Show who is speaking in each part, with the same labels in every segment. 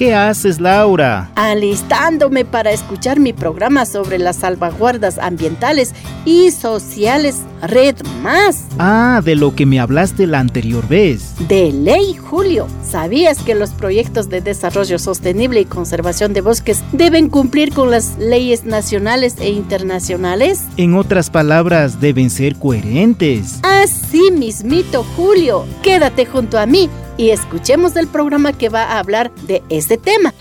Speaker 1: ¿Qué haces, Laura?
Speaker 2: Alistándome para escuchar mi programa sobre las salvaguardas ambientales y sociales Red Más.
Speaker 1: Ah, de lo que me hablaste la anterior vez.
Speaker 2: De ley, Julio. ¿Sabías que los proyectos de desarrollo sostenible y conservación de bosques deben cumplir con las leyes nacionales e internacionales?
Speaker 1: En otras palabras, deben ser coherentes.
Speaker 2: Así mismito, Julio. Quédate junto a mí y escuchemos el programa que va a hablar de este tema.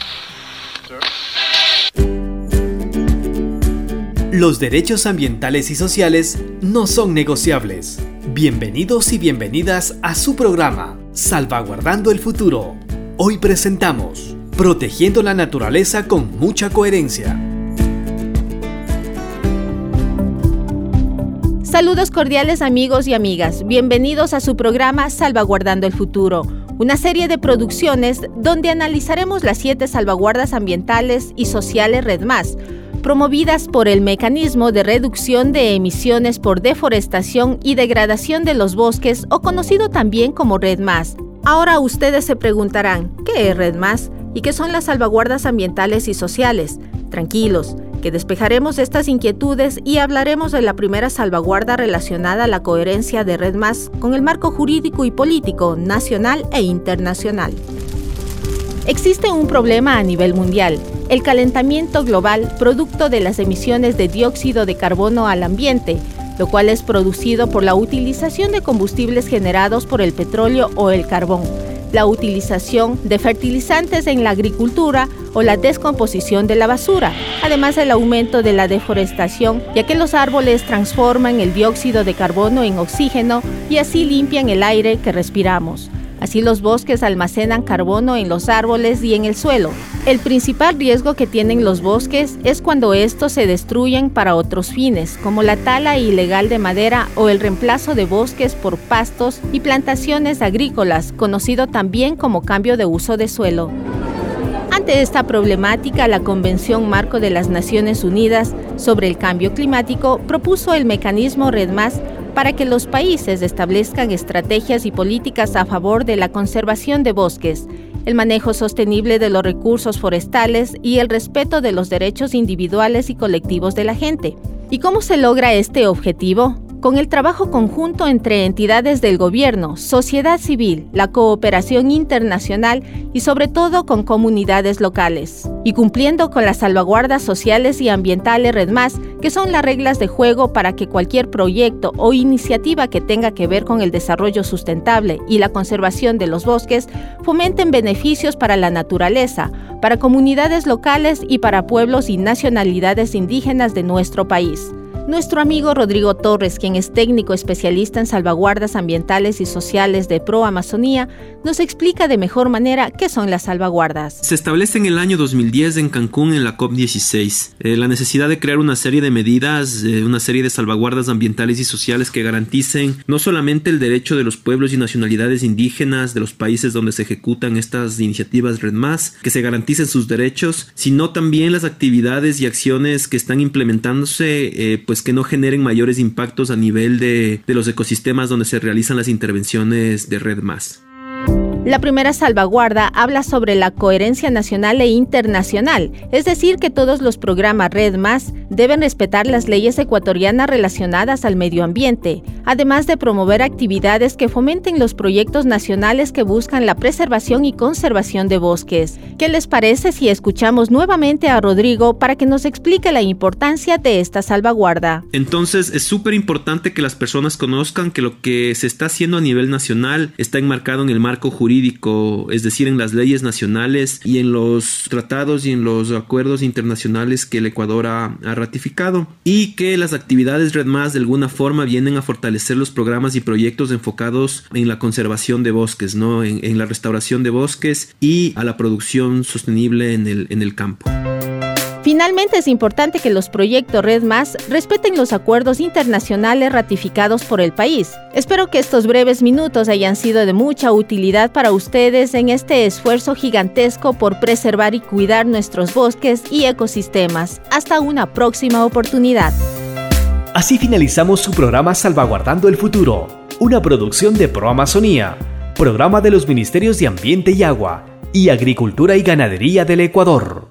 Speaker 3: Los derechos ambientales y sociales no son negociables. Bienvenidos y bienvenidas a su programa, Salvaguardando el Futuro. Hoy presentamos Protegiendo la Naturaleza con mucha coherencia.
Speaker 4: Saludos cordiales amigos y amigas, bienvenidos a su programa Salvaguardando el Futuro una serie de producciones donde analizaremos las siete salvaguardas ambientales y sociales REDMAS, promovidas por el Mecanismo de Reducción de Emisiones por Deforestación y Degradación de los Bosques, o conocido también como REDMAS. Ahora ustedes se preguntarán, ¿qué es REDMAS? ¿Y qué son las salvaguardas ambientales y sociales? Tranquilos, que despejaremos estas inquietudes y hablaremos de la primera salvaguarda relacionada a la coherencia de Red Más con el marco jurídico y político nacional e internacional. Existe un problema a nivel mundial, el calentamiento global producto de las emisiones de dióxido de carbono al ambiente, lo cual es producido por la utilización de combustibles generados por el petróleo o el carbón la utilización de fertilizantes en la agricultura o la descomposición de la basura, además del aumento de la deforestación, ya que los árboles transforman el dióxido de carbono en oxígeno y así limpian el aire que respiramos. Así los bosques almacenan carbono en los árboles y en el suelo. El principal riesgo que tienen los bosques es cuando estos se destruyen para otros fines, como la tala ilegal de madera o el reemplazo de bosques por pastos y plantaciones agrícolas, conocido también como cambio de uso de suelo. Ante esta problemática, la Convención Marco de las Naciones Unidas sobre el Cambio Climático propuso el mecanismo REDMAS para que los países establezcan estrategias y políticas a favor de la conservación de bosques, el manejo sostenible de los recursos forestales y el respeto de los derechos individuales y colectivos de la gente. ¿Y cómo se logra este objetivo? Con el trabajo conjunto entre entidades del gobierno, sociedad civil, la cooperación internacional y sobre todo con comunidades locales, y cumpliendo con las salvaguardas sociales y ambientales REDMAS, que son las reglas de juego para que cualquier proyecto o iniciativa que tenga que ver con el desarrollo sustentable y la conservación de los bosques fomenten beneficios para la naturaleza, para comunidades locales y para pueblos y nacionalidades indígenas de nuestro país. Nuestro amigo Rodrigo Torres, quien es técnico especialista en salvaguardas ambientales y sociales de Pro Amazonía, nos explica de mejor manera qué son las salvaguardas.
Speaker 5: Se establece en el año 2010 en Cancún en la COP16 eh, la necesidad de crear una serie de medidas, eh, una serie de salvaguardas ambientales y sociales que garanticen no solamente el derecho de los pueblos y nacionalidades indígenas de los países donde se ejecutan estas iniciativas REDMAS, que se garanticen sus derechos, sino también las actividades y acciones que están implementándose eh, pues pues, que no generen mayores impactos a nivel de, de los ecosistemas donde se realizan las intervenciones de red más.
Speaker 4: La primera salvaguarda habla sobre la coherencia nacional e internacional, es decir, que todos los programas Red Más deben respetar las leyes ecuatorianas relacionadas al medio ambiente, además de promover actividades que fomenten los proyectos nacionales que buscan la preservación y conservación de bosques. ¿Qué les parece si escuchamos nuevamente a Rodrigo para que nos explique la importancia de esta salvaguarda?
Speaker 5: Entonces, es súper importante que las personas conozcan que lo que se está haciendo a nivel nacional está enmarcado en el marco jurídico es decir, en las leyes nacionales y en los tratados y en los acuerdos internacionales que el Ecuador ha, ratificado, y que las actividades Red Más de alguna forma vienen a fortalecer los programas y proyectos enfocados en la conservación de bosques, ¿no? en, en la restauración de bosques y a la producción sostenible en el, en el campo.
Speaker 4: Finalmente es importante que los proyectos Red Más respeten los acuerdos internacionales ratificados por el país. Espero que estos breves minutos hayan sido de mucha utilidad para ustedes en este esfuerzo gigantesco por preservar y cuidar nuestros bosques y ecosistemas. Hasta una próxima oportunidad.
Speaker 3: Así finalizamos su programa Salvaguardando el Futuro, una producción de Pro Amazonía, programa de los Ministerios de Ambiente y Agua y Agricultura y Ganadería del Ecuador.